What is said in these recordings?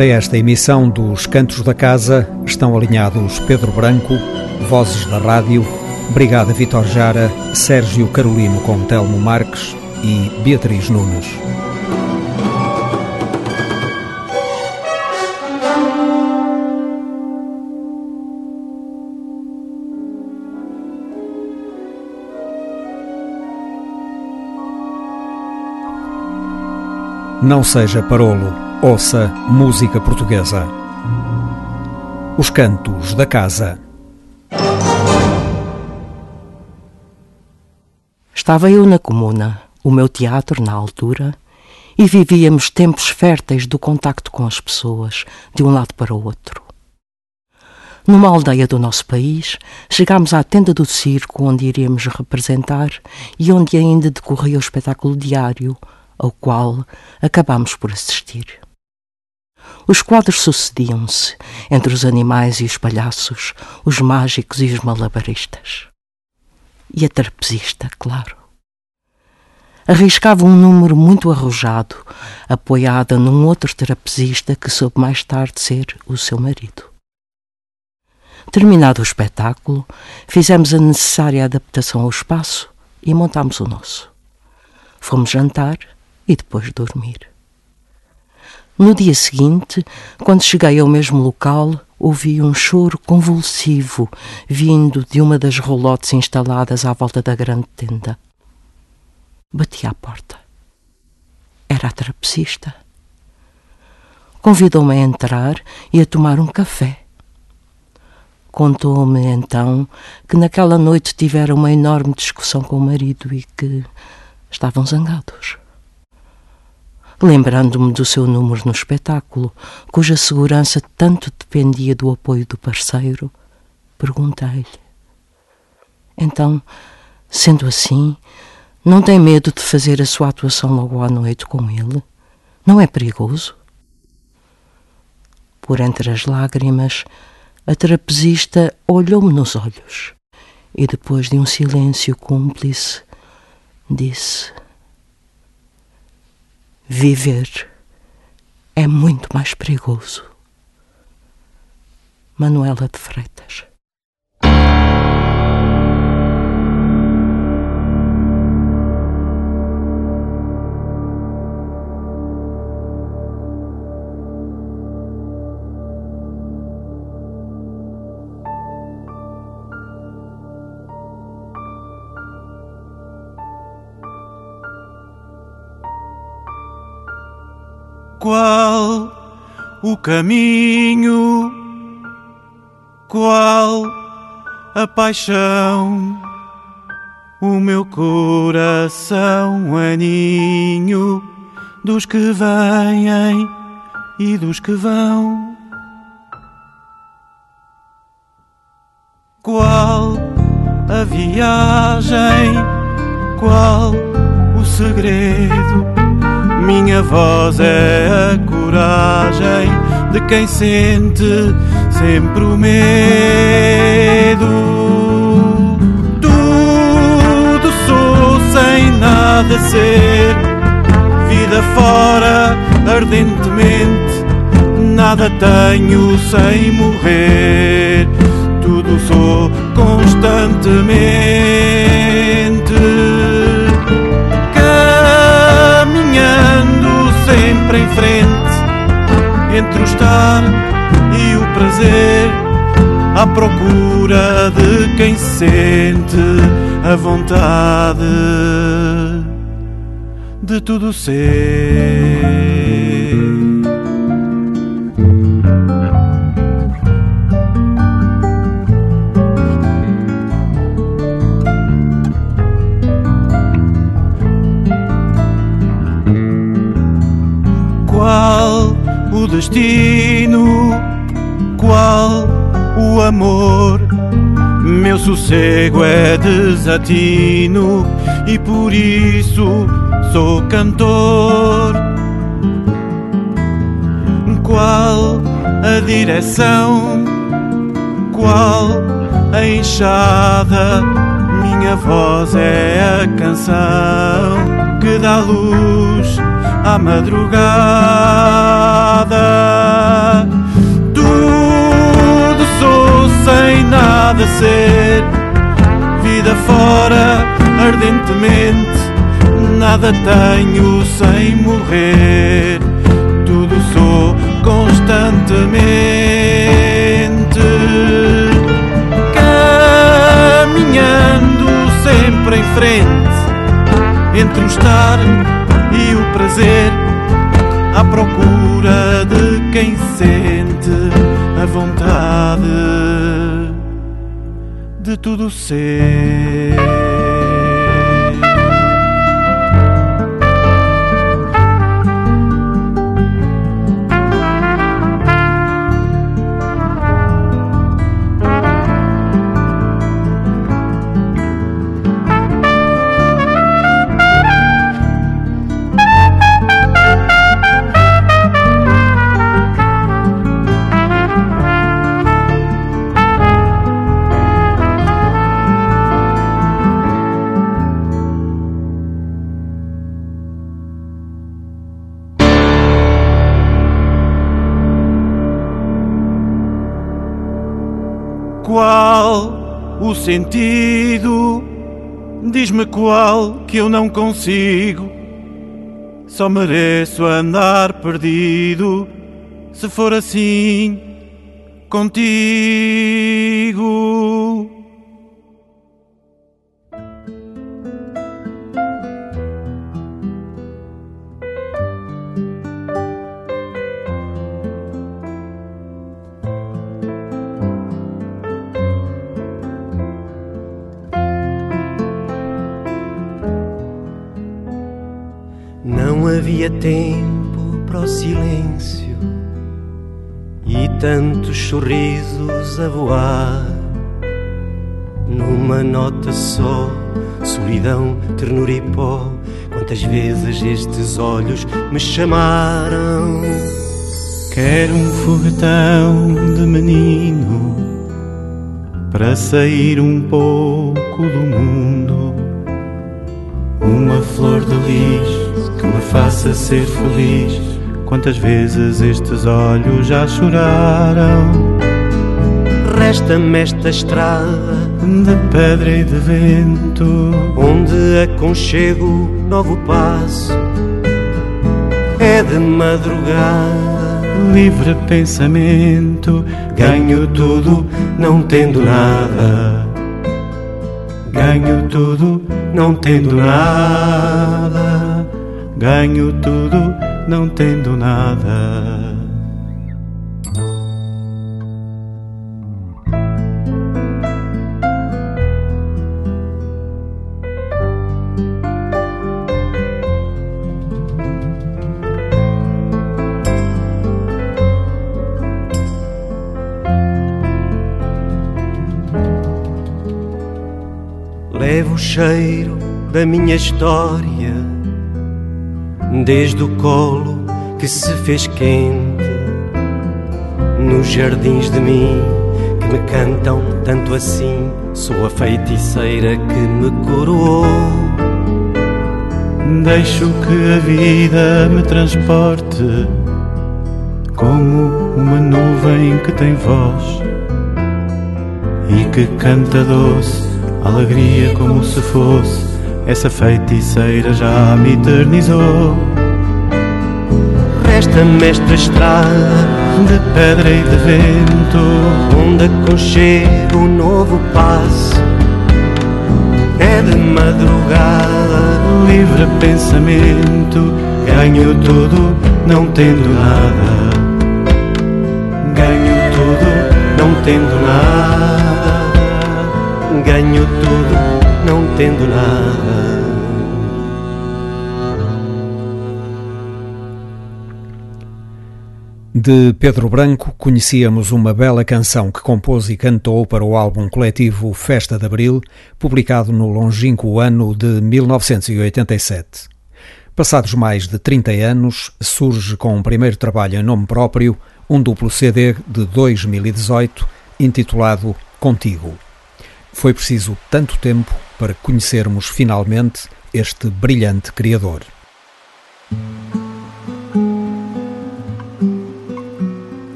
Para esta emissão dos Cantos da Casa estão alinhados Pedro Branco, Vozes da Rádio, Brigada Vitor Jara, Sérgio Carolino com Telmo Marques e Beatriz Nunes. Não seja parolo Ouça música portuguesa. Os Cantos da Casa. Estava eu na comuna, o meu teatro na altura, e vivíamos tempos férteis do contacto com as pessoas, de um lado para o outro. Numa aldeia do nosso país, chegámos à tenda do circo onde iríamos representar e onde ainda decorria o espetáculo diário, ao qual acabámos por assistir. Os quadros sucediam-se entre os animais e os palhaços, os mágicos e os malabaristas. E a trapezista, claro. Arriscava um número muito arrojado, apoiada num outro trapezista que soube mais tarde ser o seu marido. Terminado o espetáculo, fizemos a necessária adaptação ao espaço e montámos o nosso. Fomos jantar e depois dormir. No dia seguinte, quando cheguei ao mesmo local, ouvi um choro convulsivo vindo de uma das rolotes instaladas à volta da grande tenda. Bati à porta. Era a trapecista. Convidou-me a entrar e a tomar um café. Contou-me então que naquela noite tivera uma enorme discussão com o marido e que estavam zangados lembrando-me do seu número no espetáculo, cuja segurança tanto dependia do apoio do parceiro, perguntei-lhe. Então, sendo assim, não tem medo de fazer a sua atuação logo à noite com ele? Não é perigoso? Por entre as lágrimas, a trapezista olhou-me nos olhos e, depois de um silêncio cúmplice, disse: Viver é muito mais perigoso. Manuela de Freitas caminho? Qual a paixão? O meu coração é ninho dos que vêm e dos que vão. Qual a viagem? Qual o segredo? Minha voz é a coragem de quem sente sempre o medo. Tudo sou sem nada ser, vida fora ardentemente. Nada tenho sem morrer, tudo sou constantemente. Sempre em frente, entre o estar e o prazer, à procura de quem sente a vontade de tudo ser. Destino, qual o amor. Meu sossego é desatino e por isso sou cantor. Qual a direção? Qual a enxada? Minha voz é a canção que dá luz à madrugada. Tudo sou sem nada ser. Vida fora, ardentemente. Nada tenho sem morrer. Tudo sou constantemente. Caminhando sempre em frente. Entre o estar prazer à procura de quem sente a vontade de tudo ser. O sentido? Diz-me qual que eu não consigo. Só mereço andar perdido se for assim contigo. Havia tempo para o silêncio e tantos sorrisos a voar. Numa nota só, solidão, ternura e pó. Quantas vezes estes olhos me chamaram? Quero um foguetão de menino para sair um pouco do mundo. Uma flor de lis que me faça ser feliz. Quantas vezes estes olhos já choraram? Resta-me esta estrada De pedra e de vento, onde aconchego novo passo. É de madrugada, livre pensamento. Ganho tudo, não tendo nada. Ganho tudo, não tendo nada. Ganho tudo, não tendo nada. levo o cheiro da minha história, desde o colo que se fez quente, nos jardins de mim que me cantam tanto assim. Sou a feiticeira que me coroou. Deixo que a vida me transporte como uma nuvem que tem voz e que canta doce alegria como se fosse essa feiticeira já me eternizou. Resta-me esta estrada De pedra e de vento, onde aconchego um novo passo. É de madrugada, livre pensamento, ganho tudo, não tendo nada. Ganho tudo, não tendo nada. ganho tudo, não tendo nada. De Pedro Branco conhecíamos uma bela canção que compôs e cantou para o álbum coletivo Festa de Abril, publicado no longínquo ano de 1987. Passados mais de 30 anos, surge com um primeiro trabalho em nome próprio, um duplo CD de 2018, intitulado Contigo. Foi preciso tanto tempo para conhecermos finalmente este brilhante criador.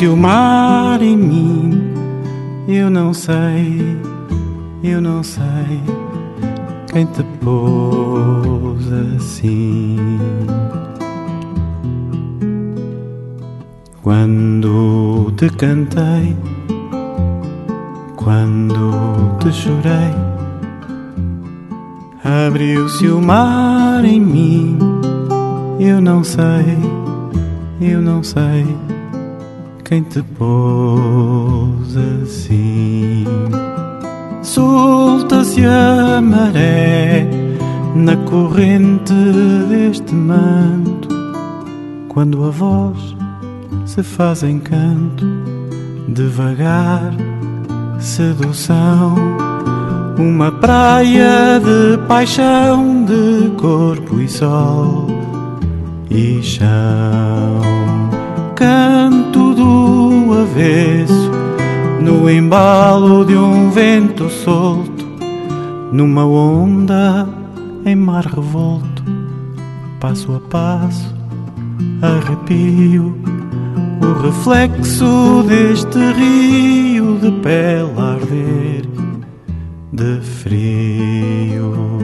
Abriu-se o mar em mim. Eu não sei, eu não sei quem te pôs assim. Quando te cantei, quando te chorei, abriu-se o mar em mim. Eu não sei, eu não sei quem te pôs assim. Solta-se a maré na corrente deste manto, quando a voz se faz encanto, devagar, sedução, uma praia de paixão, de corpo e sol e chão. Canto do avesso, no embalo de um vento solto, numa onda em mar revolto, passo a passo, arrepio o reflexo deste rio de pele a arder de frio.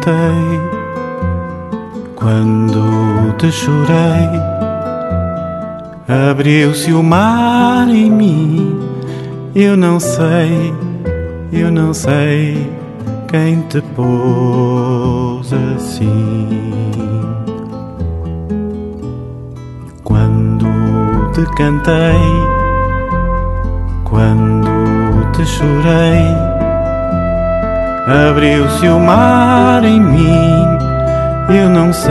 Cantei, quando te chorei, abriu-se o mar em mim. Eu não sei, eu não sei quem te pôs assim. Quando te cantei, quando te chorei Abriu-se o mar em mim. Eu não sei,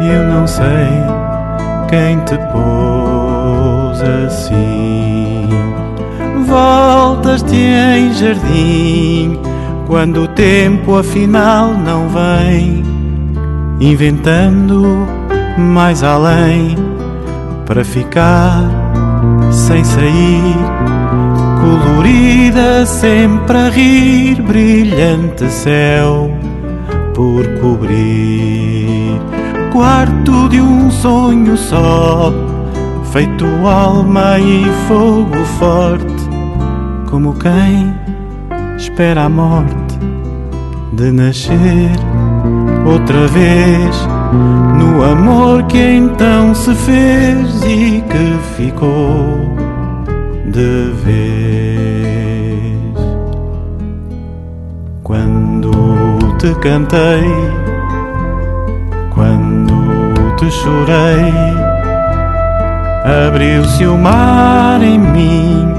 eu não sei quem te pôs assim. Voltas-te em jardim quando o tempo afinal não vem, inventando mais além para ficar sem sair colorida, sempre a rir, brilhante céu por cobrir. Quarto de um sonho só, feito alma e fogo forte, como quem espera a morte de nascer outra vez no amor que então se fez e que ficou de vez. Quando te cantei, quando te chorei, abriu-se o mar em mim.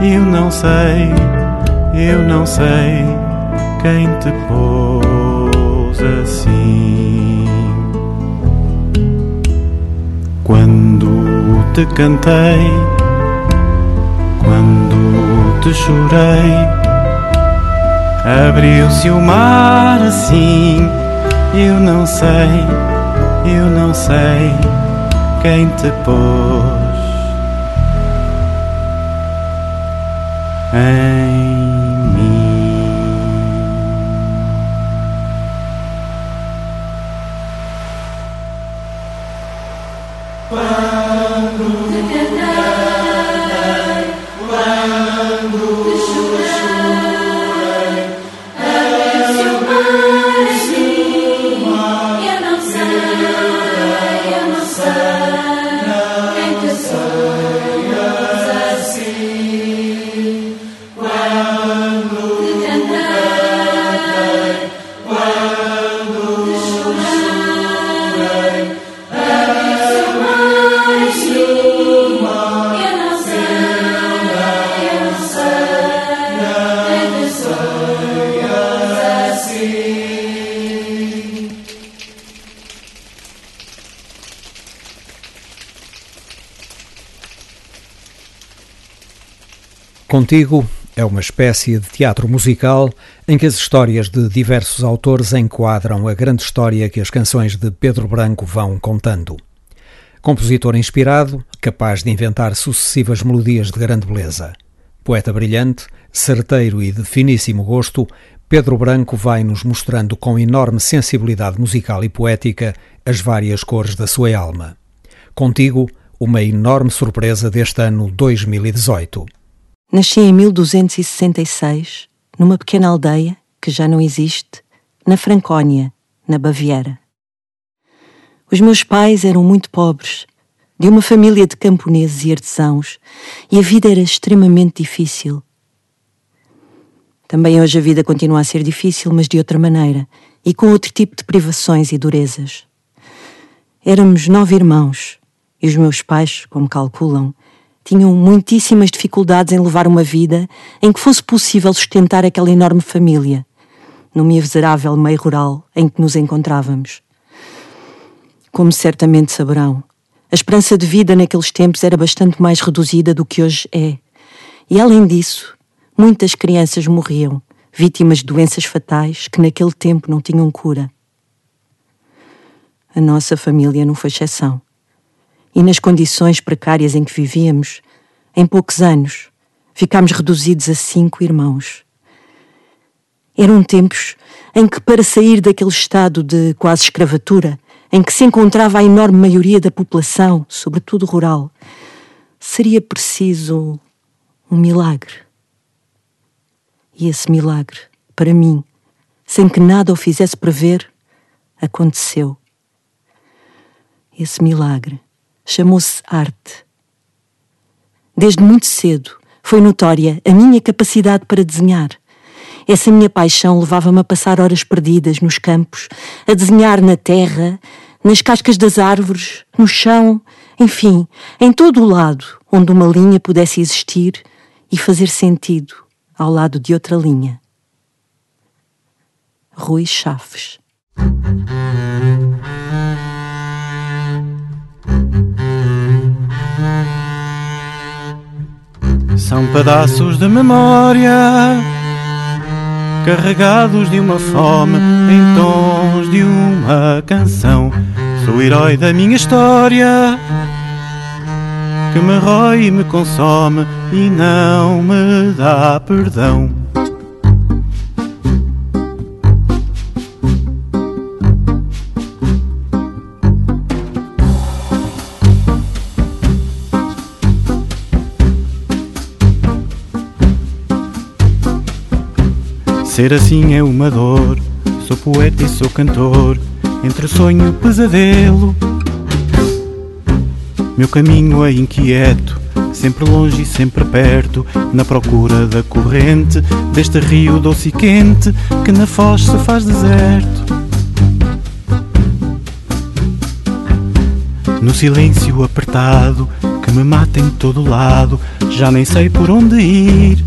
Eu não sei, eu não sei quem te pôs assim. Quando te cantei, quando te chorei, abriu-se o mar assim. Eu não sei, eu não sei quem te pôs em Contigo é uma espécie de teatro musical em que as histórias de diversos autores enquadram a grande história que as canções de Pedro Branco vão contando. Compositor inspirado, capaz de inventar sucessivas melodias de grande beleza. Poeta brilhante, certeiro e de finíssimo gosto, Pedro Branco vai nos mostrando com enorme sensibilidade musical e poética as várias cores da sua alma. Contigo, uma enorme surpresa deste ano 2018. Nasci em 1266, numa pequena aldeia que já não existe, na Francónia, na Baviera. Os meus pais eram muito pobres, de uma família de camponeses e artesãos, e a vida era extremamente difícil. Também hoje a vida continua a ser difícil, mas de outra maneira, e com outro tipo de privações e durezas. Éramos nove irmãos, e os meus pais, como calculam, tinham muitíssimas dificuldades em levar uma vida em que fosse possível sustentar aquela enorme família, no miserável meio rural em que nos encontrávamos. Como certamente saberão, a esperança de vida naqueles tempos era bastante mais reduzida do que hoje é. E além disso, muitas crianças morriam, vítimas de doenças fatais que naquele tempo não tinham cura. A nossa família não foi exceção e nas condições precárias em que vivíamos, em poucos anos, ficámos reduzidos a cinco irmãos. Eram tempos em que, para sair daquele estado de quase escravatura, em que se encontrava a enorme maioria da população, sobretudo rural, seria preciso um milagre. E esse milagre, para mim, sem que nada o fizesse prever, aconteceu. Esse milagre chamou-se arte. Desde muito cedo foi notória a minha capacidade para desenhar. Essa minha paixão levava-me a passar horas perdidas nos campos, a desenhar na terra, nas cascas das árvores, no chão, enfim, em todo o lado onde uma linha pudesse existir e fazer sentido ao lado de outra linha. Rui Chaves São pedaços de memória carregados de uma fome em tons de uma canção. Sou o herói da minha história que me rói e me consome e não me dá perdão. Ser assim é uma dor. Sou poeta e sou cantor, entre sonho e pesadelo. Meu caminho é inquieto, sempre longe e sempre perto, na procura da corrente deste rio doce e quente que na foz se faz deserto. No silêncio apertado que me mata em todo lado, já nem sei por onde ir.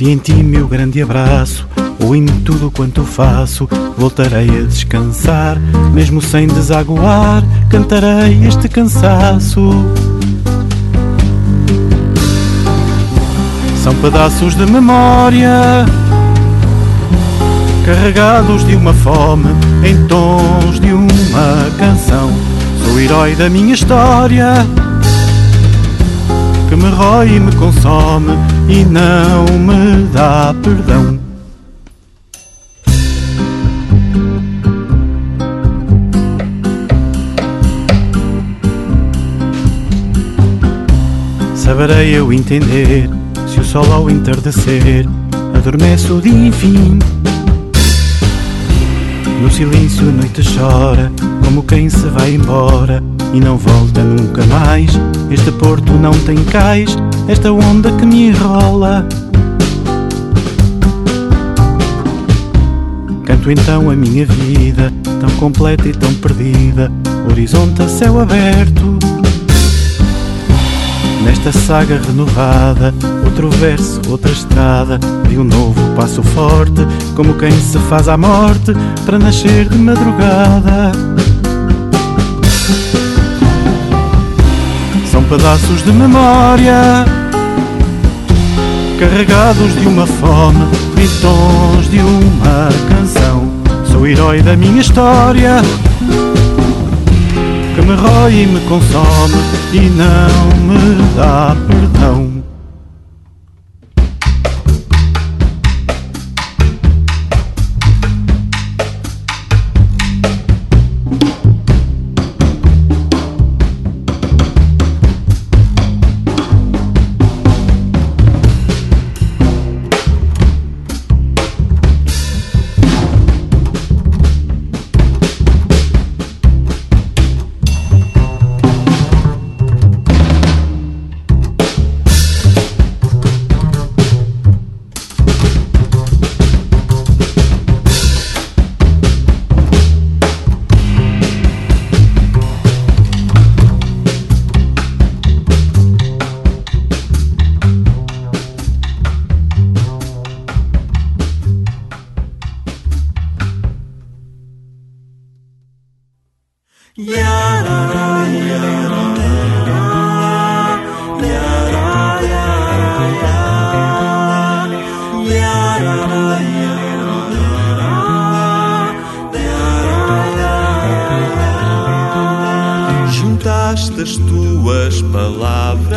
Se em ti meu grande abraço, ou em tudo quanto faço, voltarei a descansar, mesmo sem desaguar, cantarei este cansaço. São pedaços de memória, carregados de uma fome, em tons de uma canção. Sou o herói da minha história que me rói e me consome e não me dá perdão. Saberei eu entender se o sol ao entardecer adormece o dia enfim. No silêncio a noite chora, como quem se vai embora e não volta nunca mais. Este porto não tem cais, esta onda que me enrola. Canto então a minha vida, tão completa e tão perdida, horizonte a céu aberto. Nesta saga renovada, outro verso, outra estrada, de um novo passo forte, como quem se faz à morte para nascer de madrugada. Pedaços de memória carregados de uma fome e tons de uma canção. Sou herói da minha história, que me rói e me consome e não me dá perdão. Yarara, juntaste as tuas palavras,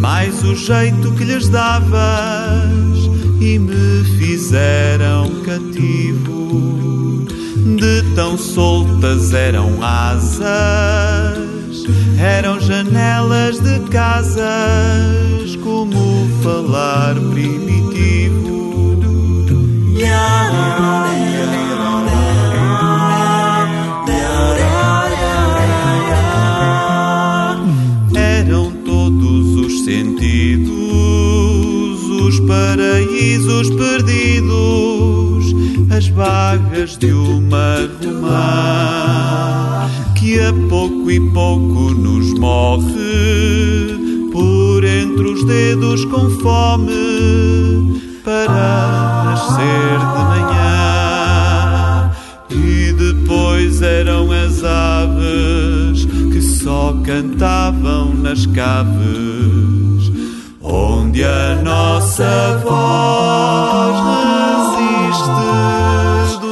mais o jeito que lhes davas, e me fizeram Eram soltas eram asas, eram janelas de casas, como falar primitivo. Eram todos os sentidos, os paraísos. Per- as vagas de uma romã que a pouco e pouco nos morre por entre os dedos com fome para nascer de manhã. E depois eram as aves que só cantavam nas caves onde a nossa voz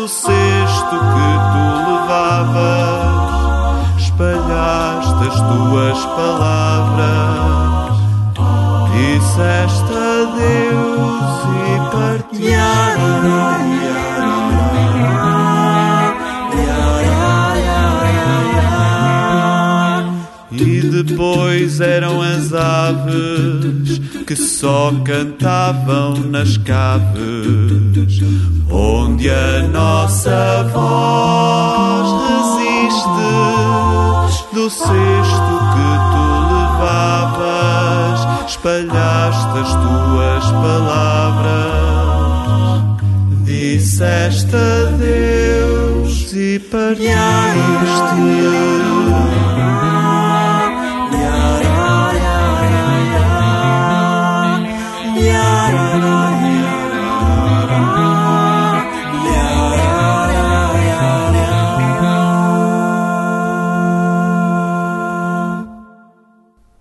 no cesto que tu levavas, espalhaste as tuas palavras, disseste. Depois eram as aves que só cantavam nas caves, onde a nossa voz resiste do cesto que tu levavas, espalhaste as tuas palavras, disseste adeus e partiste.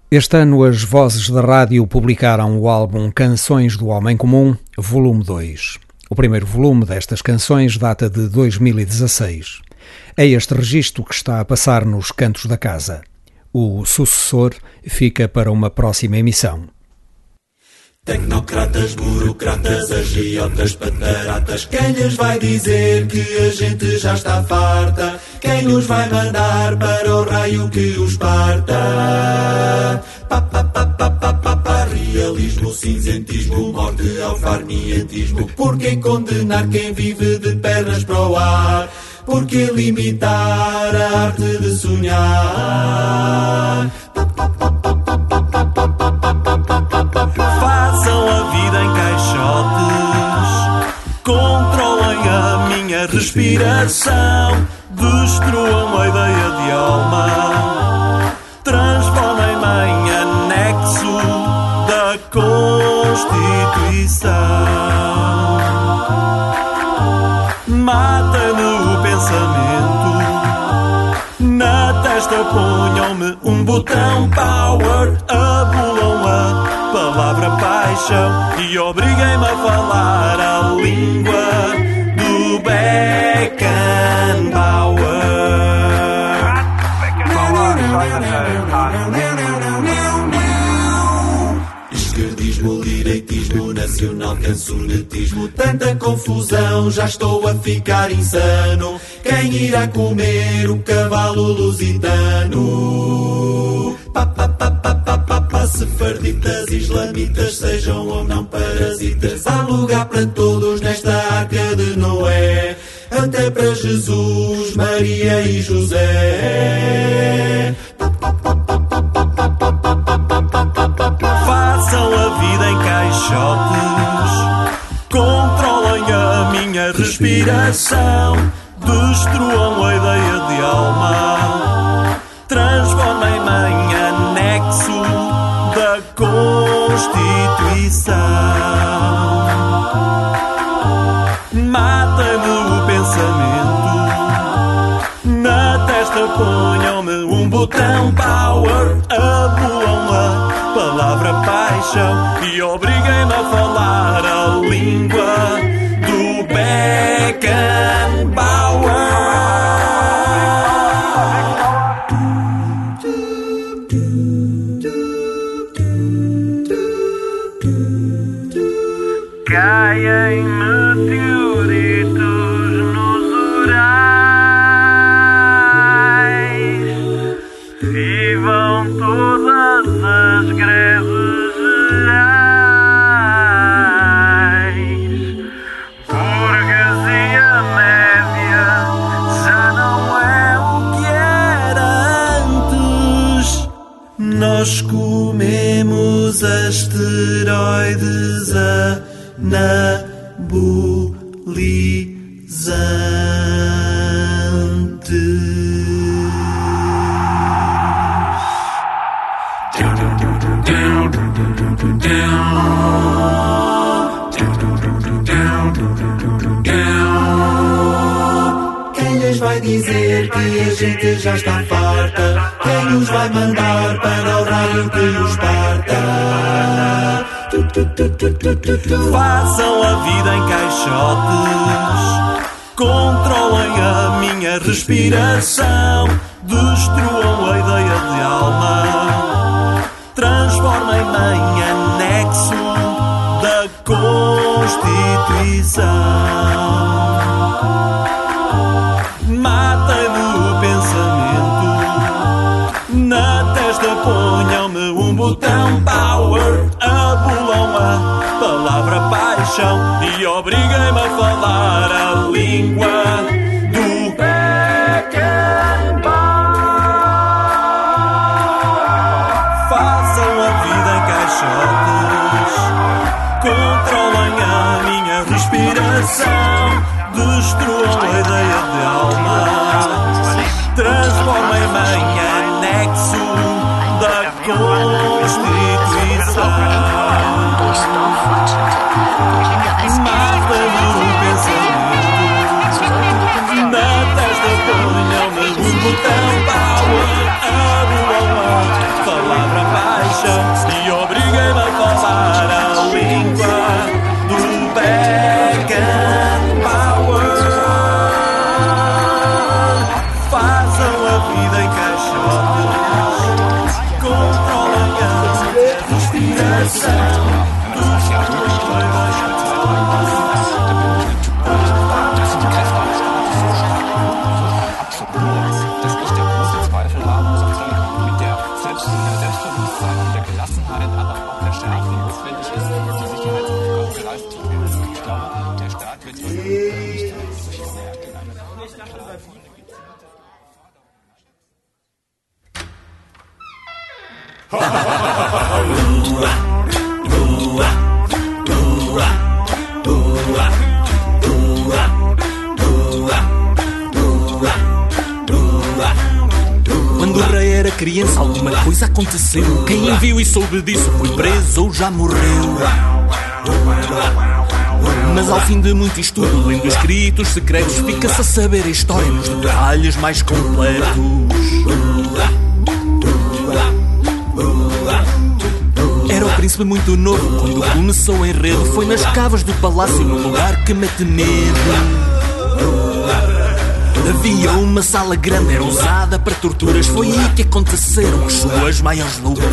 Este ano as vozes da rádio publicaram o álbum Canções do Homem Comum, volume 2. O primeiro volume destas canções data de 2016. É este registro que está a passar nos cantos da casa. O sucessor fica para uma próxima emissão. Tecnocratas, burocratas, agiotas, pataratas. Quem lhes vai dizer que a gente já está farta? Quem os vai mandar para o raio que os parta? Pa, pa, pa, pa, pa, pa, pa, realismo, cinzentismo, morte ao farnientismo. Por que condenar quem vive de pernas para o ar? Por que limitar a arte de sonhar? Pa, pa, pa, pa, em caixotes, controlem a minha respiração, destruam a ideia de alma, transformem-me em anexo da Constituição. Matem-me o pensamento, na testa ponham-me um botão power, palavra paixão e obriguei-me a falar a língua direitismo, nacional, cancionetismo, tanta confusão, já estou a ficar insano. Quem irá comer o cavalo lusitano? Pa, pa, pa, pa, pa, pa, pa, sefarditas, islamitas, sejam ou não parasitas, há lugar para todos nesta arca de Noé. Até para Jesus, Maria e José. Façam caixotes, controlem a minha respiração, destruam a ideia de alma, transformem-me em anexo da Constituição. Matem-me o pensamento, na testa ponham-me um botão power, a e obriguem-me a falar a língua do Beckenbauer. Caem meteoritos nos Urais e vão todas Nós comemos asteroides anabolizantes. Quem lhes vai dizer que a gente já está farta? Quem os vai mandar para o raio que os parta? Façam a vida em caixotes, controlem a minha respiração, destruam a ideia de alma, transformem-me em anexo da Constituição. Ponham-me um botão power, abolam a palavra paixão e obriguem-me a falar a língua do Beckenbauer. Façam a vida em caixotes, controlem a minha respiração, destruam versteht, wie es war. Durchs Dorf und Durch den Eis. Quando o rei era criança, alguma coisa aconteceu. Quem viu e soube disso foi preso ou já morreu. Mas ao fim de muito estudo, lendo escritos secretos, fica-se a saber a história nos detalhes mais completos. Príncipe muito novo, quando começou o enredo, foi nas cavas do palácio, num lugar que mete medo. Havia uma sala grande, era usada para torturas. Foi aí que aconteceram as suas maiores loucuras.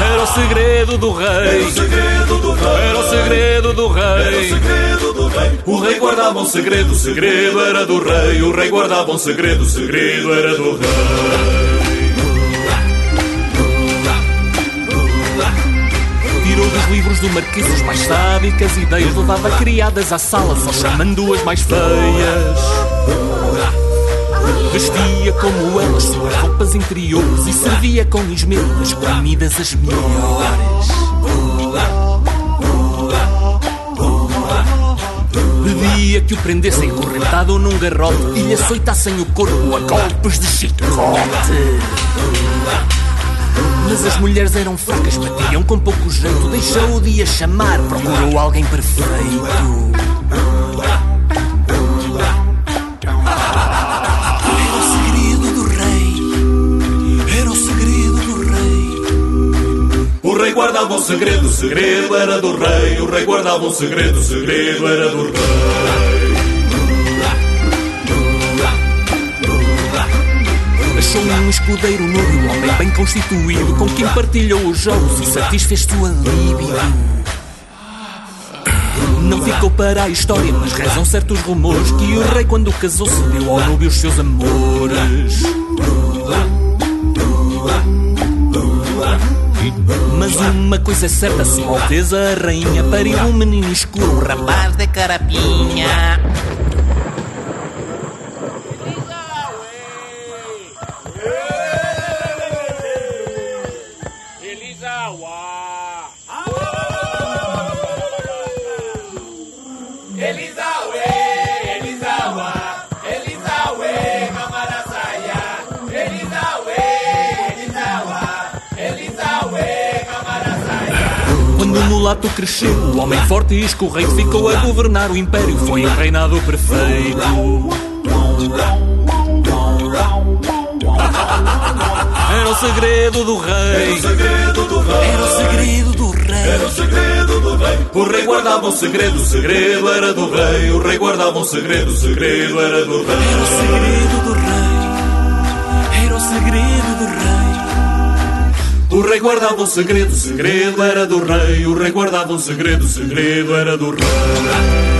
Era o segredo do rei. Era o segredo do rei. Era o segredo do rei. O rei guardava um segredo, o segredo era do rei. O rei guardava um segredo, o segredo era do rei. Tirou dos livros do marquês as mais sábicas ideias, levava criadas à sala, só chamando as mais feias. Vestia como elas suas roupas interiores e servia com esmero as comidas as melhores. Pedia que o prendessem correntado num garrote e lhe açoitassem o corpo a golpes de chicote. Mas as mulheres eram fracas, batiam com pouco jeito. Deixou o dia chamar, procurou alguém perfeito. Era o segredo do rei. Era o segredo do rei. O rei guardava um segredo, o segredo era do rei. O rei guardava um segredo, o segredo era do rei. Um escudeiro novo, um homem bem constituído, com quem partilhou os jogos e satisfez sua libido. Não ficou para a história, mas rezam certos rumores que o rei, quando casou, se deu ao núbio os seus amores. Mas uma coisa é certa, Sua Alteza a Rainha pariu um menino escuro, um rapaz de carapinha. Quando o mulato cresceu, o homem forte e escorreito ficou a governar o império. Foi um reinado perfeito. Era o segredo do rei. O segredo do rei. Era o segredo do rei. Era o segredo do rei. O rei guardava um segredo, o segredo era do rei. O rei guardava um segredo, o segredo era do rei. Era o segredo do rei. O rei guardava um segredo, o segredo era do rei. O rei guardava um segredo, o segredo era do rei.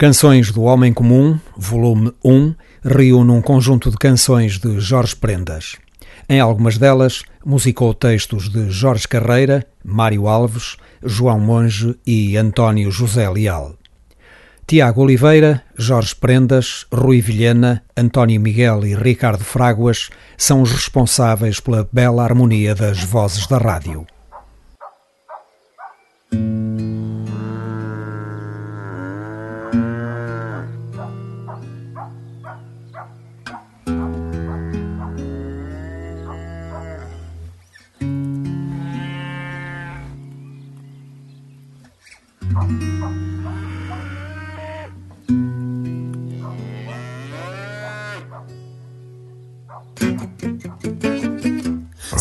Canções do Homem Comum, volume 1, reúne um conjunto de canções de Jorge Prendas. Em algumas delas, musicou textos de Jorge Carreira, Mário Alves, João Monge e António José Leal. Tiago Oliveira, Jorge Prendas, Rui Vilhena, António Miguel e Ricardo Fráguas são os responsáveis pela bela harmonia das vozes da rádio.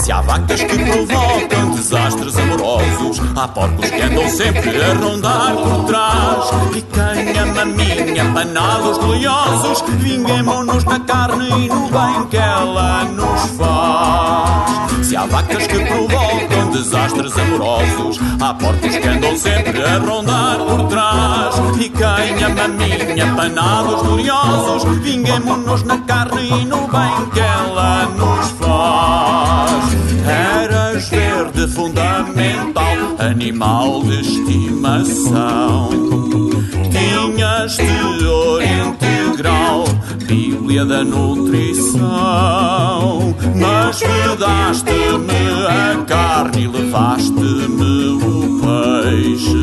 Se há vacas que provocam desastres amorosos, há porcos que andam sempre a rondar por trás. E quem ama minha panados gloriosos, vinguemo-nos na carne e no bem que ela nos faz. Se há vacas que provocam desastres amorosos, há porcos que andam sempre a rondar por trás. E quem ama minha panados gloriosos, vinguemo-nos na carne e no bem que ela nos faz. Verde fundamental, animal de estimação. Tinhas teor integral, Bíblia da nutrição. Mas pedaste-me a carne e levaste-me o peixe.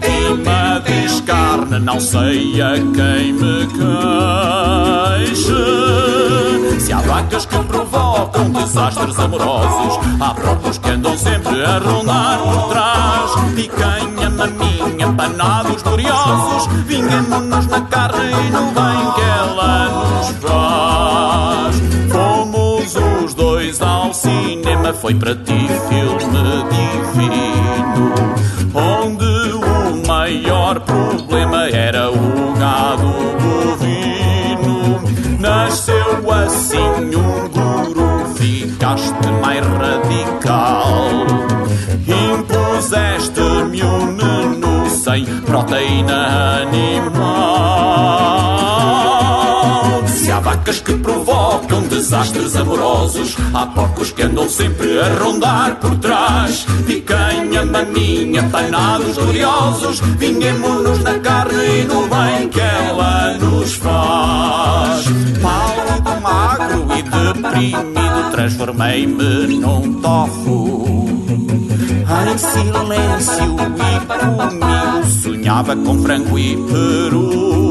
Fui vítima de escarne, não sei a quem me queixe. Se há vacas que provocam desastres amorosos, há próprios que andam sempre a rondar por trás. Picanha, maminha, panados gloriosos, vingamos-nos na carne e no bem que ela nos faz. Fomos os dois ao cinema, foi para ti filme divino, onde maior problema era o gado bovino. Nasceu assim um guru, ficaste mais radical. Impuseste-me um menu sem proteína animal. Vacas que provocam desastres amorosos, há porcos que andam sempre a rondar por trás. Picanha, maminha, panados gloriosos, vinguemos-nos na carne e no bem que ela nos faz. Pálido, magro e deprimido, transformei-me num tofu. Em silêncio e comigo sonhava com frango e peru.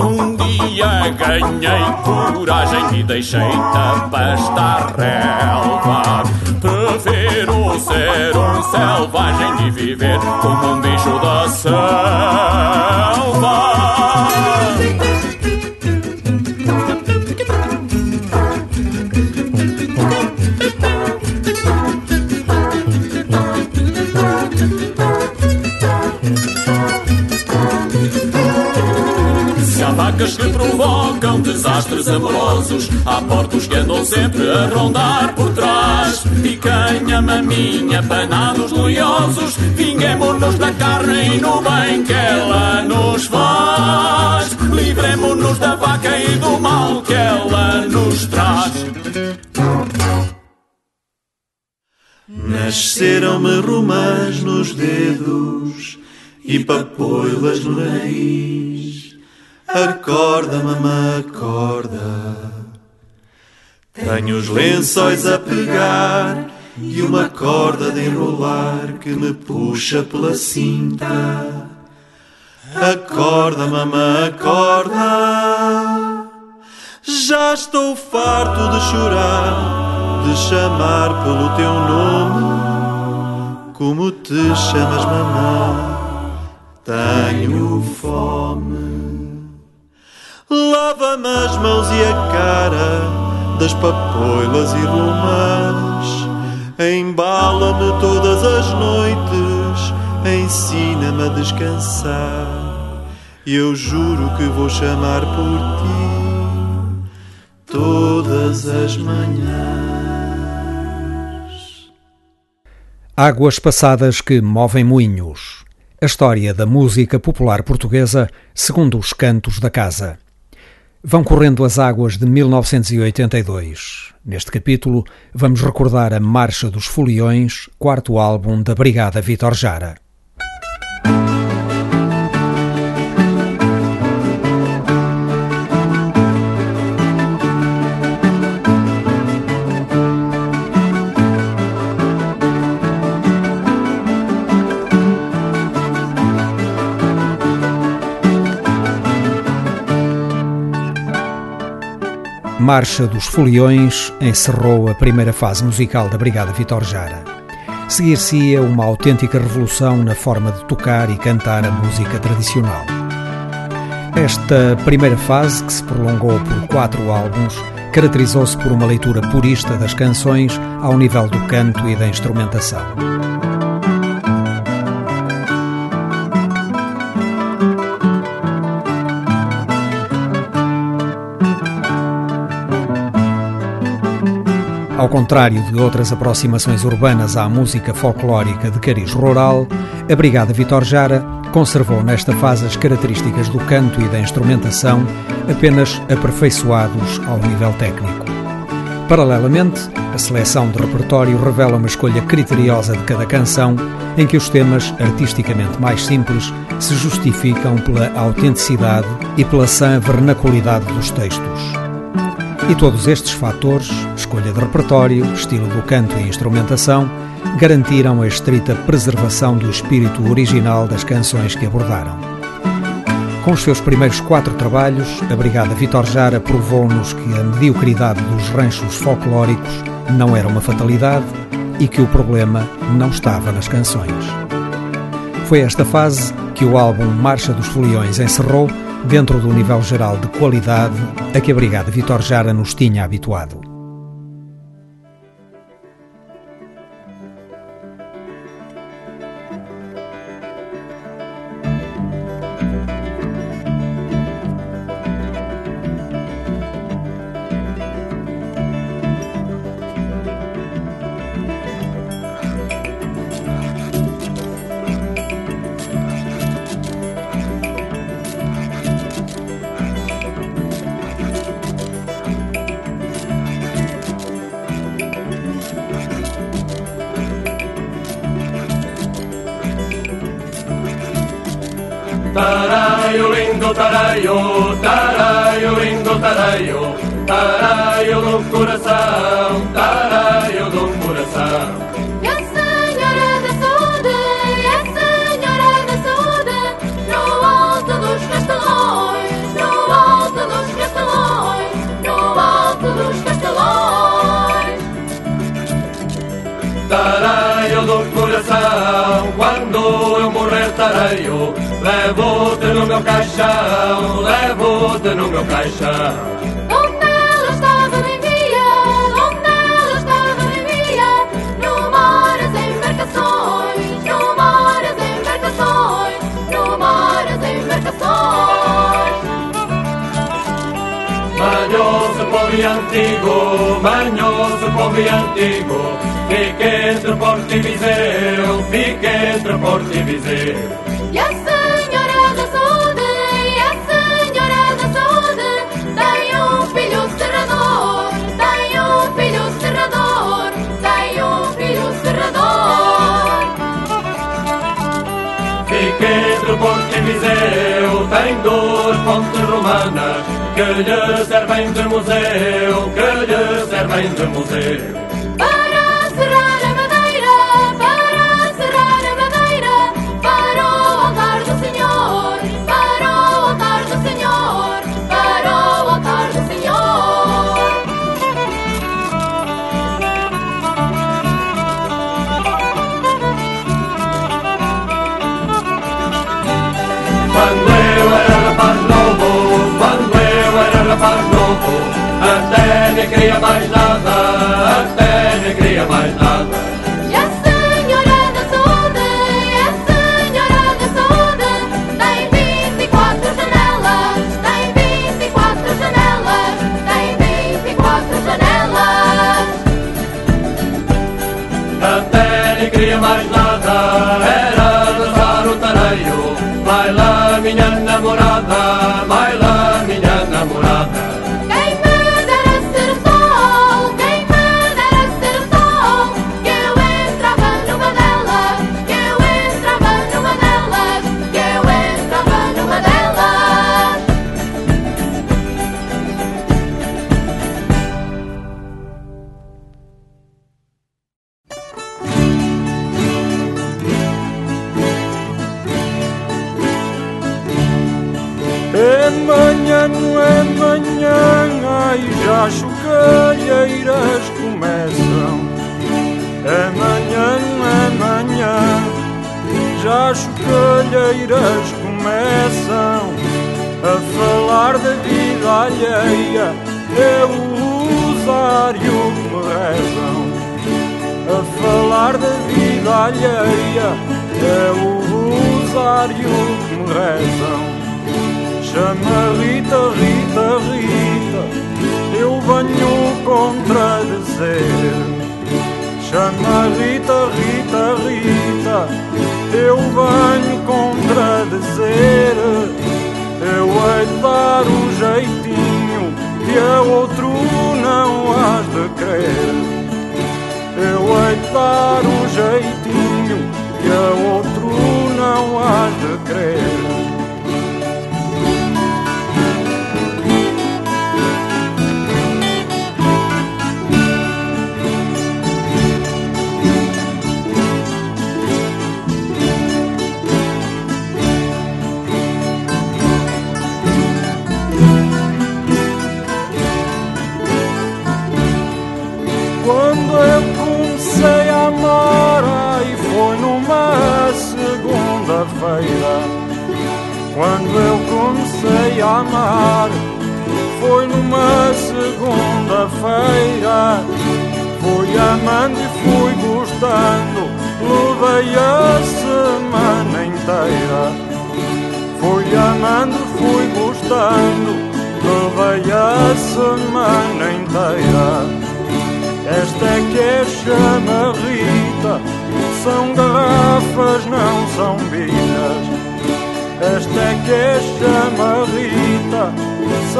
Um dia ganhei coragem e deixei da pasta relva. Prefiro ser um selvagem e viver como um bicho da selva. Que provocam desastres amorosos, há porcos que andam sempre a rondar por trás. Picanha, maminha, panados gloriosos, vinguemos-nos da carne e no bem que ela nos faz. Livremos-nos da vaca e do mal que ela nos traz. Nasceram-me romãs nos dedos e papoilas no nariz. Acorda, mamã, acorda. Tenho os lençóis a pegar e uma corda de enrolar que me puxa pela cinta. Acorda, mamã, acorda. Já estou farto de chorar, de chamar pelo teu nome. Como te chamas, mamã? Tenho fome. Lava-me as mãos e a cara das papoilas e romãs. Embala-me todas as noites, ensina-me a descansar. E eu juro que vou chamar por ti todas as manhãs. Águas passadas que movem moinhos. A história da música popular portuguesa segundo os cantos da casa. Vão correndo as águas de 1982. Neste capítulo, vamos recordar a Marcha dos Foliões, quarto álbum da Brigada Vitor Jara. Marcha dos Foliões encerrou a primeira fase musical da Brigada Vitor Jara. Seguir-se-ia uma autêntica revolução na forma de tocar e cantar a música tradicional. Esta primeira fase, que se prolongou por quatro álbuns, caracterizou-se por uma leitura purista das canções ao nível do canto e da instrumentação. Ao contrário de outras aproximações urbanas à música folclórica de cariz rural, a Brigada Vitor Jara conservou nesta fase as características do canto e da instrumentação, apenas aperfeiçoados ao nível técnico. Paralelamente, a seleção de repertório revela uma escolha criteriosa de cada canção, em que os temas artisticamente mais simples se justificam pela autenticidade e pela sã vernaculidade dos textos. E todos estes fatores, escolha de repertório, estilo do canto e instrumentação, garantiram a estrita preservação do espírito original das canções que abordaram. Com os seus primeiros quatro trabalhos, a Brigada Vitor Jara provou-nos que a mediocridade dos ranchos folclóricos não era uma fatalidade e que o problema não estava nas canções. Foi esta fase que o álbum Marcha dos Foliões encerrou dentro do nível geral de qualidade a que a Brigada Vitor Jara nos tinha habituado.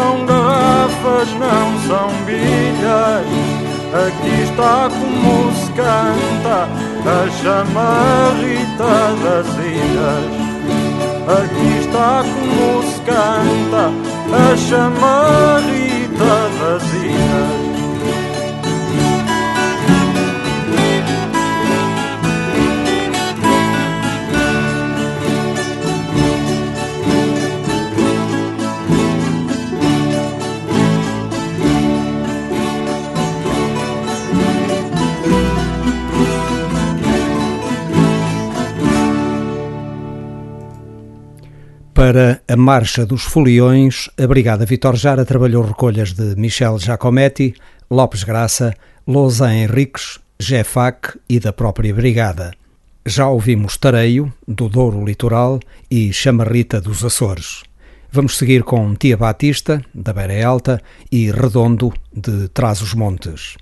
são garrafas, não são bilhas. Aqui está como se canta a chamarrita das ilhas. Aqui está como se canta a chamarrita das ilhas. para a Marcha dos Foliões, a Brigada Vitor Jara trabalhou recolhas de Michel Giacometti, Lopes Graça, Lousa Henriques, Jefac e da própria Brigada. Já ouvimos Tareio, do Douro Litoral, e Chamarrita dos Açores. Vamos seguir com Tia Batista, da Beira Alta, e Redondo, de Trás-os-Montes.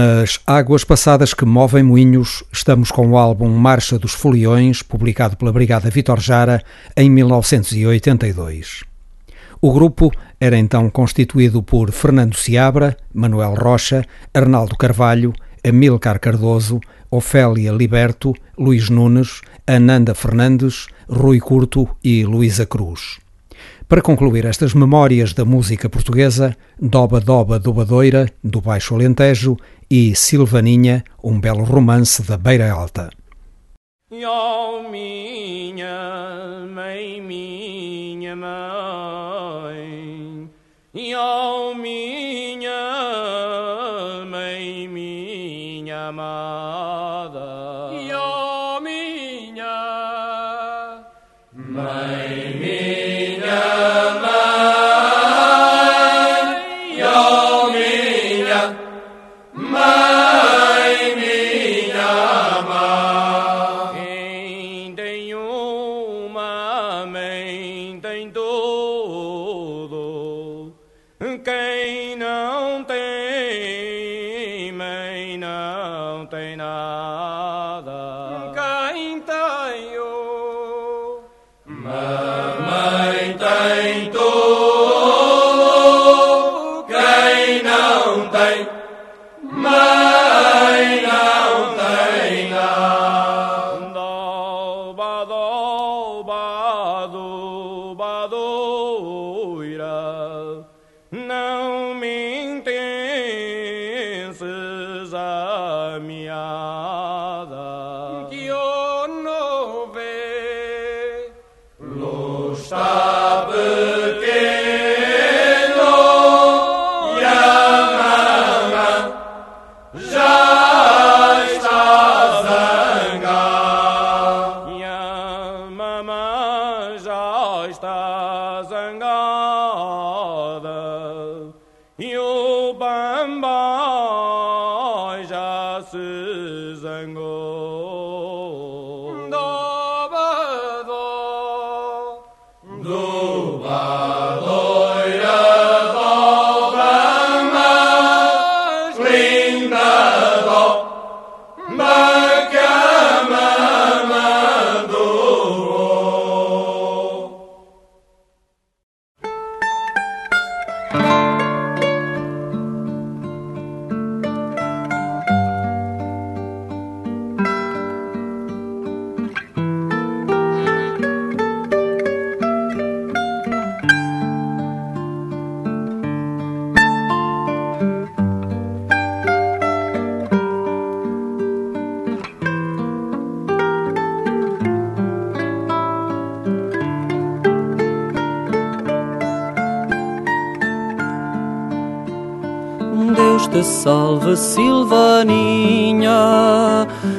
Nas águas passadas que movem moinhos, estamos com o álbum Marcha dos Foliões, publicado pela Brigada Vitor Jara em 1982. O grupo era então constituído por Fernando Seabra, Manuel Rocha, Arnaldo Carvalho, Amilcar Cardoso, Ofélia Liberto, Luís Nunes, Ananda Fernandes, Rui Curto e Luísa Cruz. Para concluir estas memórias da música portuguesa, Doba Doba Dobadoira, do Baixo Alentejo, e Silvaninha, um belo romance da Beira Alta. Ó minha mãe, minha mãe, ó minha mãe, minha amada, ó Silvaninha,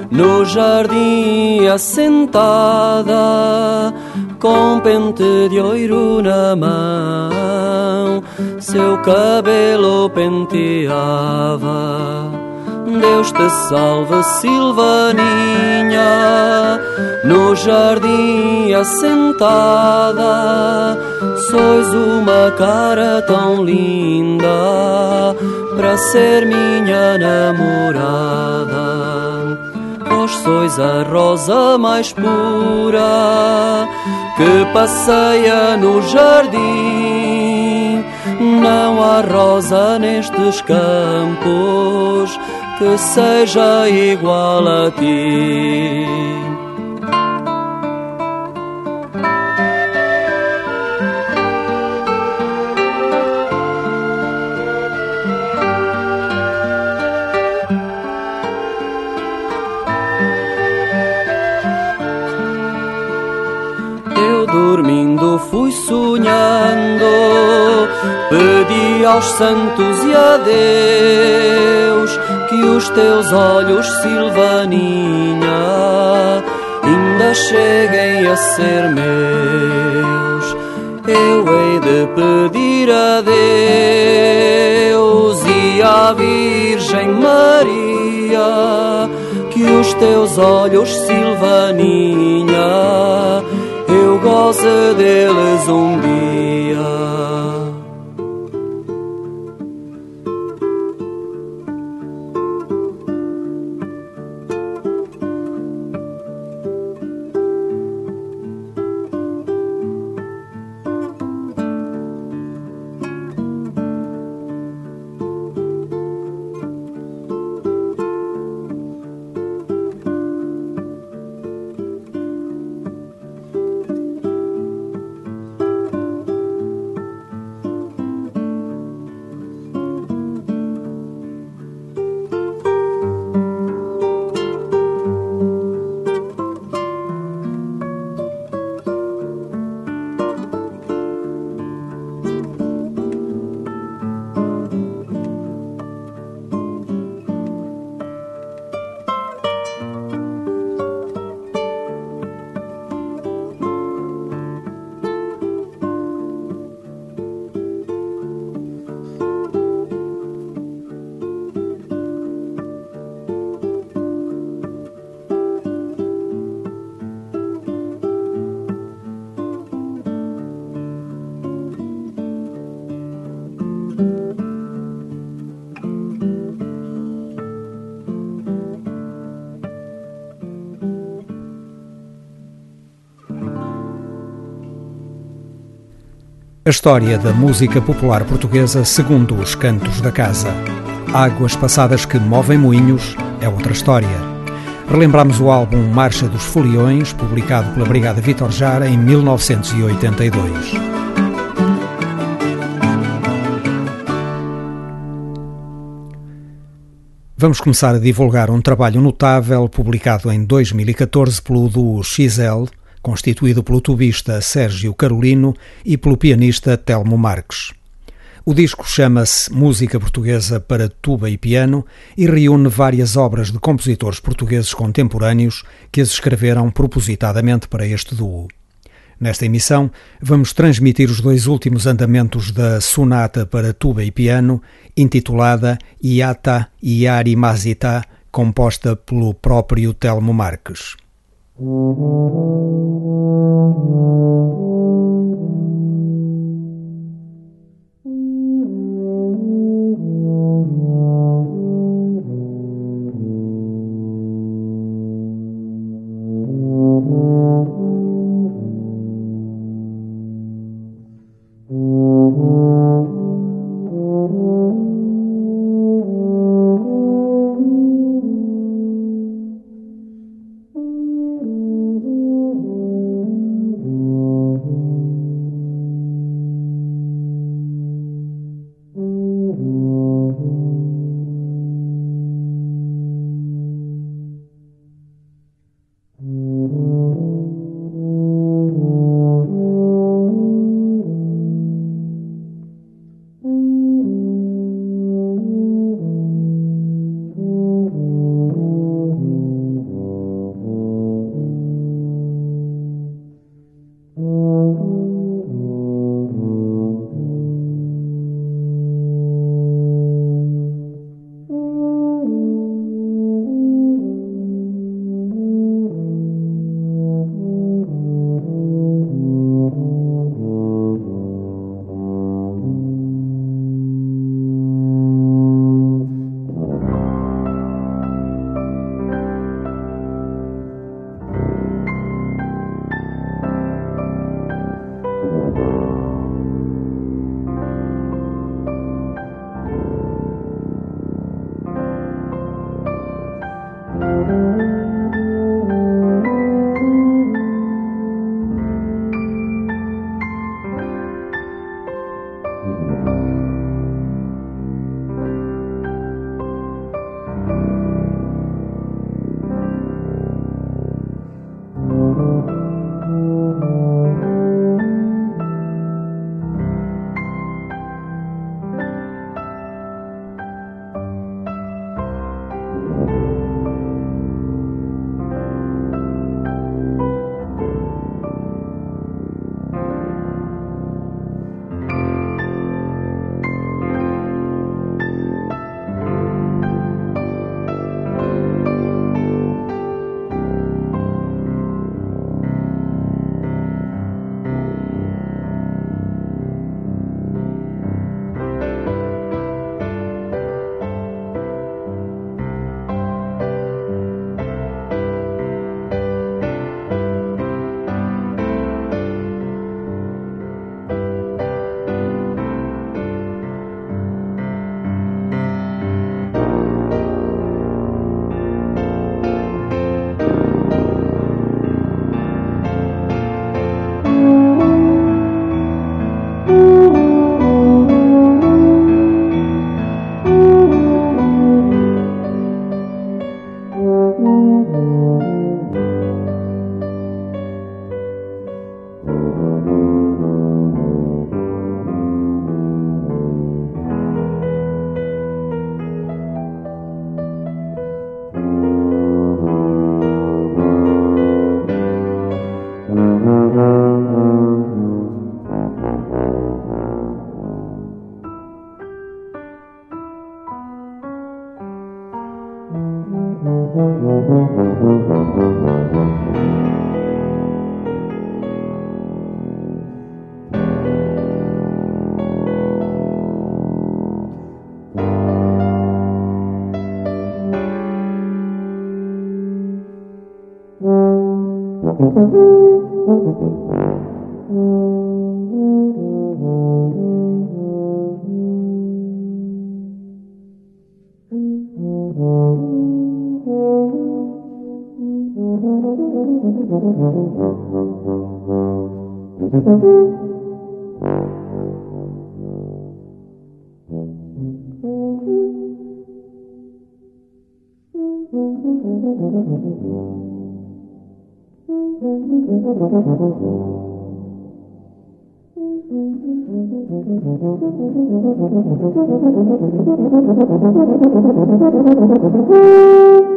no jardim assentada, com pente de ouro na mão, seu cabelo penteava. Deus te salve, Silvaninha, no jardim assentada. Sois uma cara tão linda para ser minha namorada. Vós sois a rosa mais pura que passeia no jardim. Não há rosa nestes campos que seja igual a ti. Pedi aos santos e a Deus que os teus olhos, Silvaninha, ainda cheguem a ser meus. Eu hei de pedir a Deus e à Virgem Maria que os teus olhos, Silvaninha, eu goze deles um dia. A história da música popular portuguesa segundo os cantos da casa. Águas passadas que movem moinhos é outra história. Relembramos o álbum Marcha dos Foliões, publicado pela Brigada Vitor Jara em 1982. Vamos começar a divulgar um trabalho notável publicado em 2014 pelo duo XL, constituído pelo tubista Sérgio Carolino e pelo pianista Telmo Marques. O disco chama-se Música Portuguesa para Tuba e Piano e reúne várias obras de compositores portugueses contemporâneos que as escreveram propositadamente para este duo. Nesta emissão, vamos transmitir os dois últimos andamentos da Sonata para Tuba e Piano, intitulada Iata Iari Masita, composta pelo próprio Telmo Marques. Thank you. Thank you.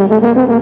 Mm-hmm.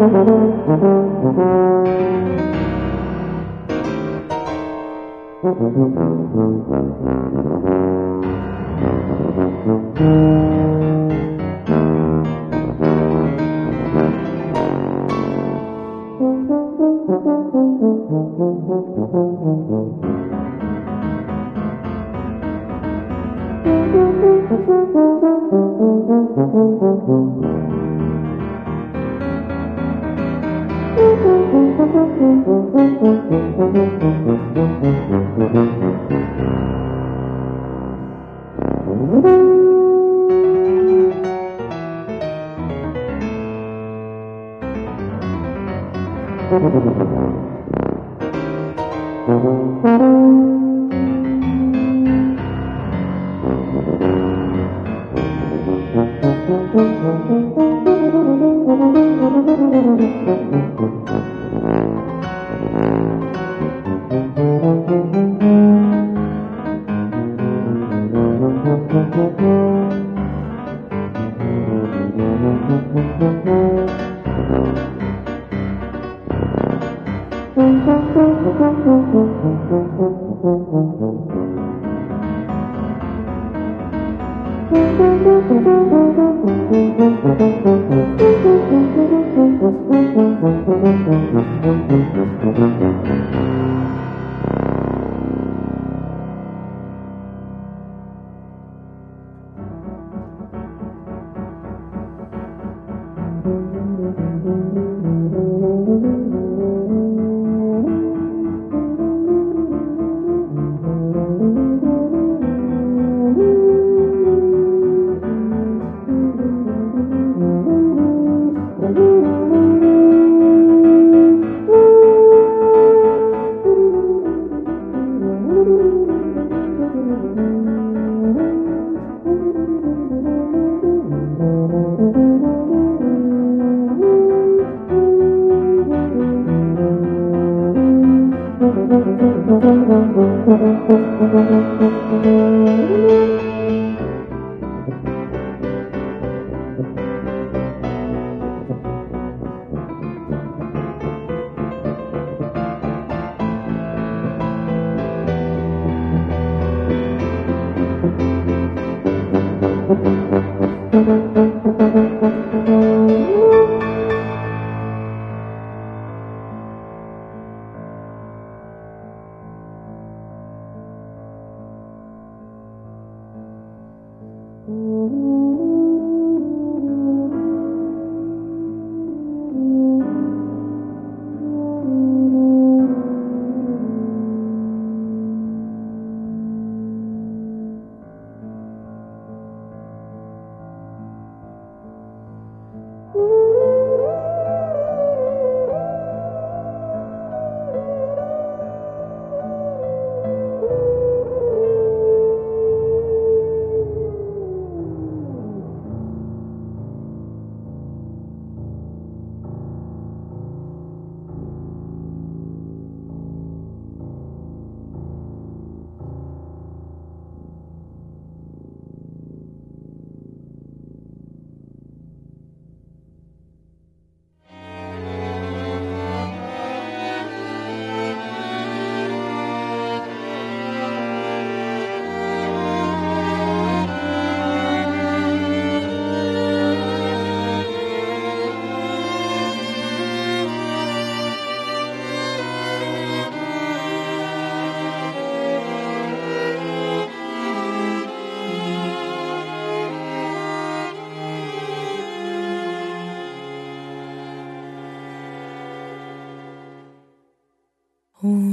Oh.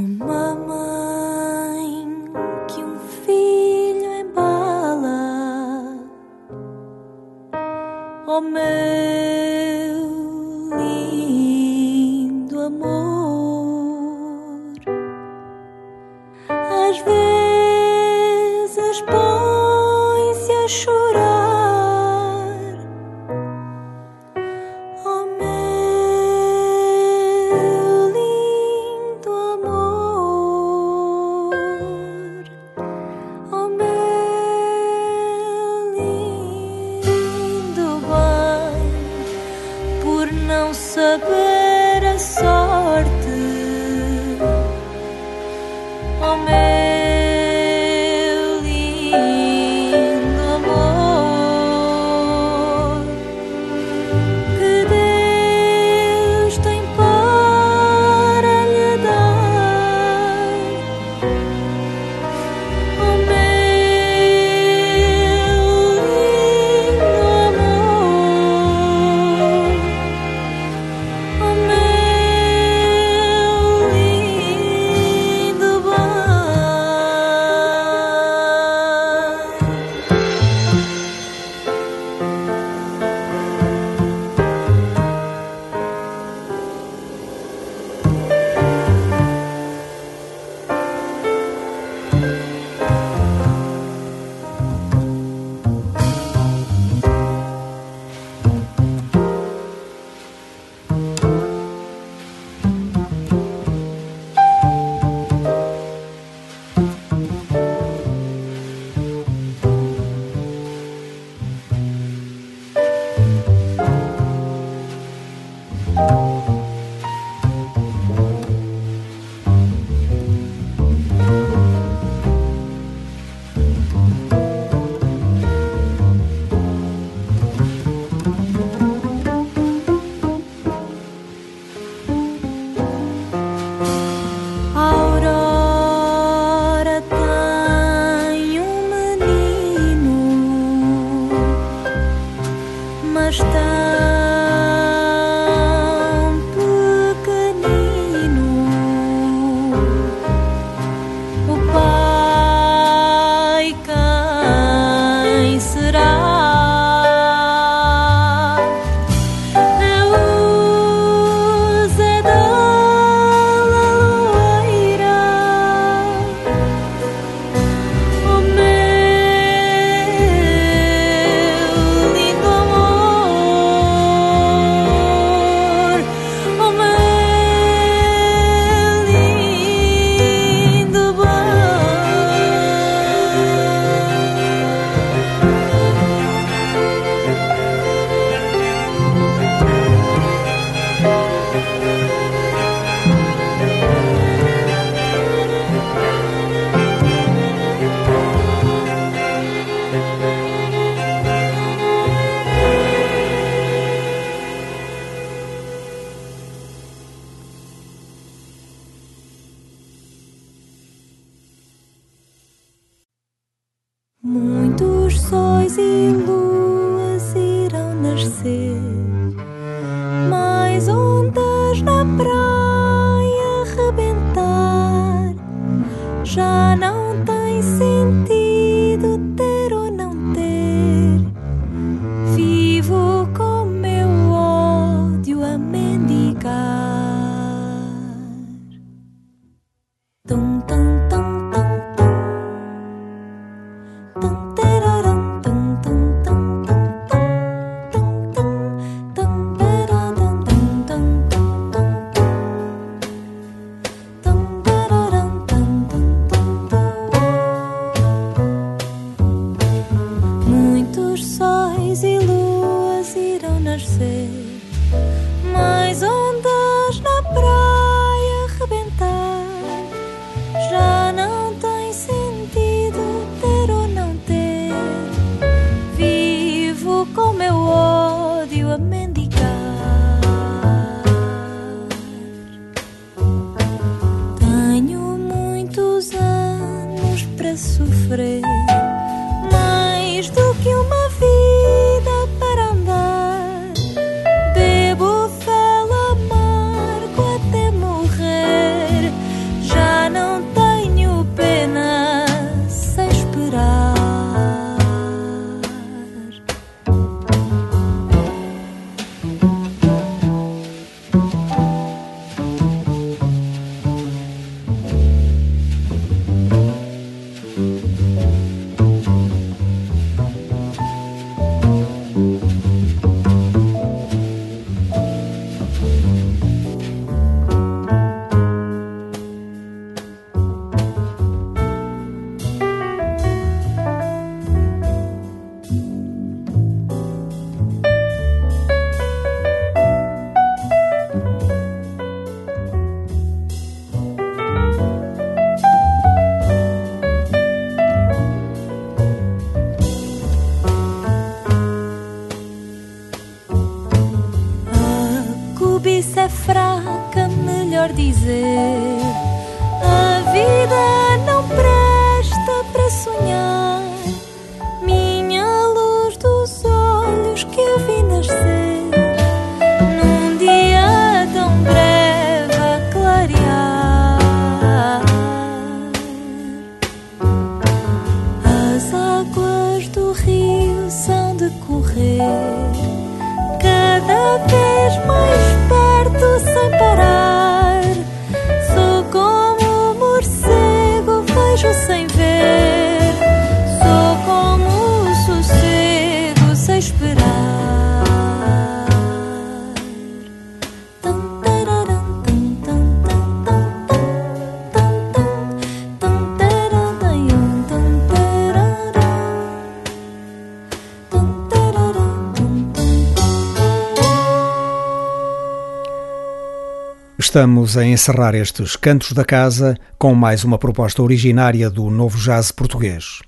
Estamos a encerrar estes Cantos da Casa com mais uma proposta originária do novo jazz português.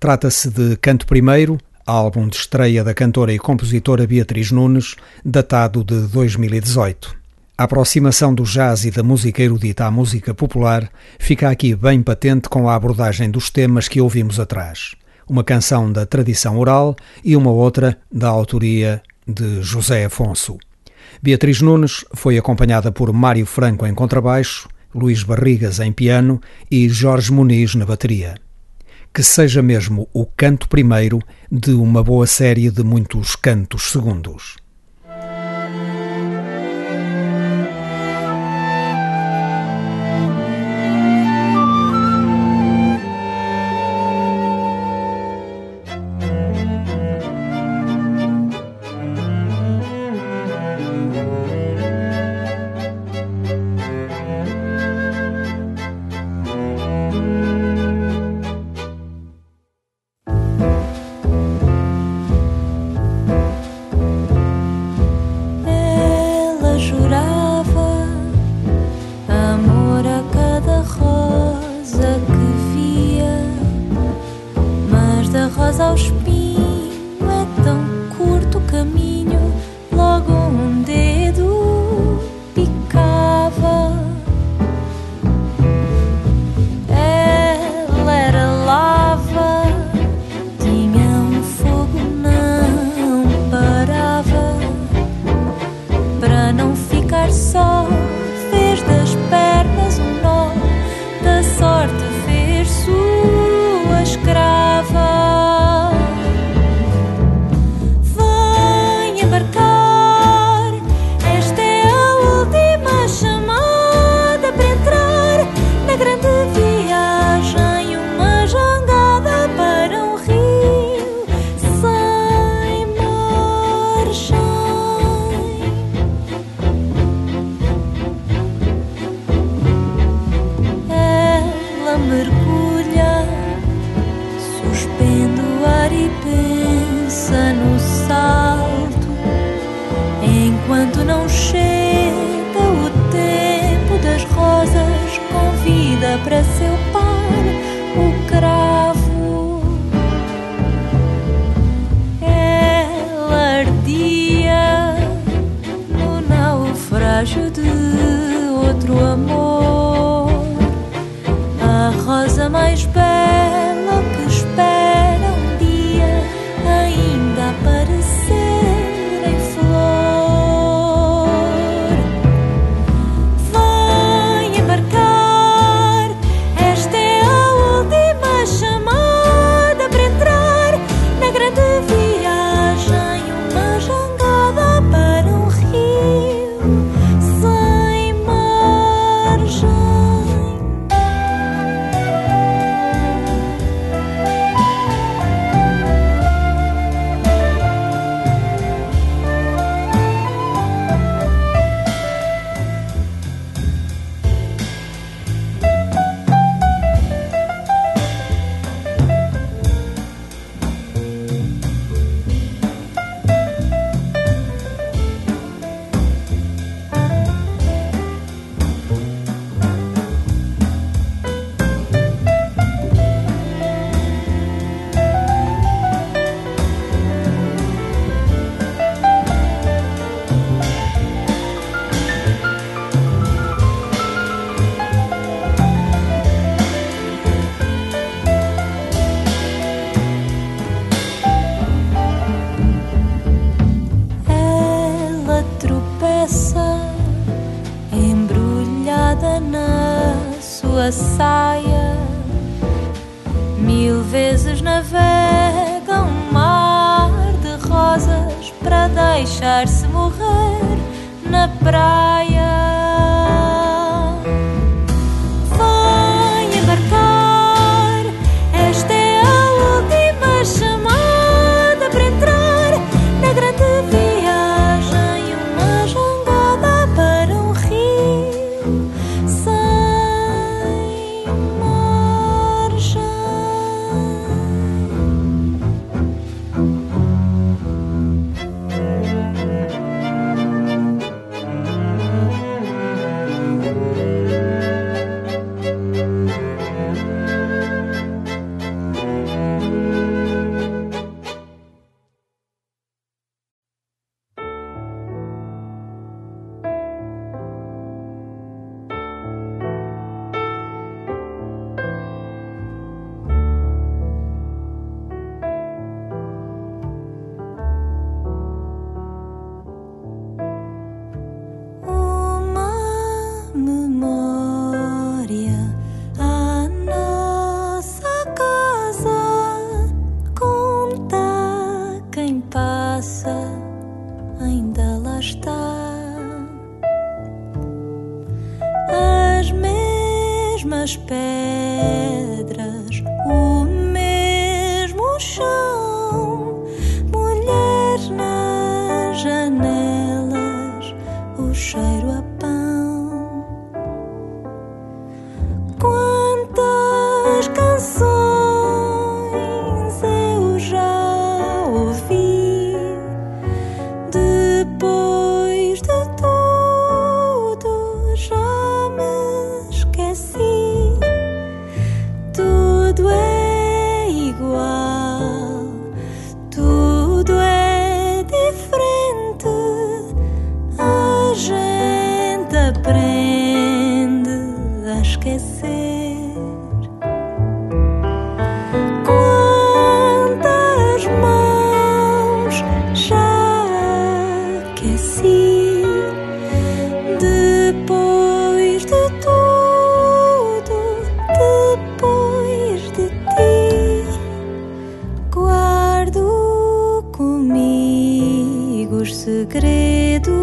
Trata-se de Canto Primeiro, álbum de estreia da cantora e compositora Beatriz Nunes, datado de 2018. A aproximação do jazz e da música erudita à música popular fica aqui bem patente com a abordagem dos temas que ouvimos atrás. Uma canção da tradição oral e uma outra da autoria de José Afonso. Beatriz Nunes foi acompanhada por Mário Franco em contrabaixo, Luís Barrigas em piano e Jorge Muniz na bateria. Que seja mesmo o canto primeiro de uma boa série de muitos cantos segundos. Da saia. Mil vezes navega um mar de rosas para deixar-se morrer na praia. Os segredos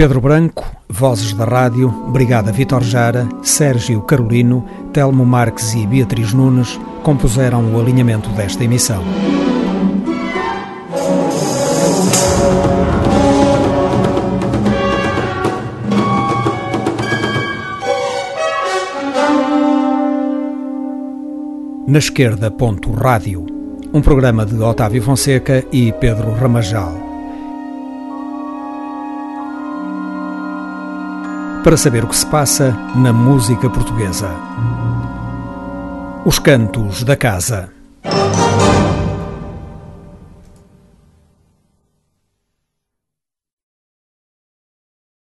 Pedro Branco, Vozes da Rádio, Brigada Vitor Jara, Sérgio Carolino, Telmo Marques e Beatriz Nunes compuseram o alinhamento desta emissão. Na esquerda, ponto rádio. Um programa de Otávio Fonseca e Pedro Ramajal. Para saber o que se passa na música portuguesa. Os Cantos da Casa.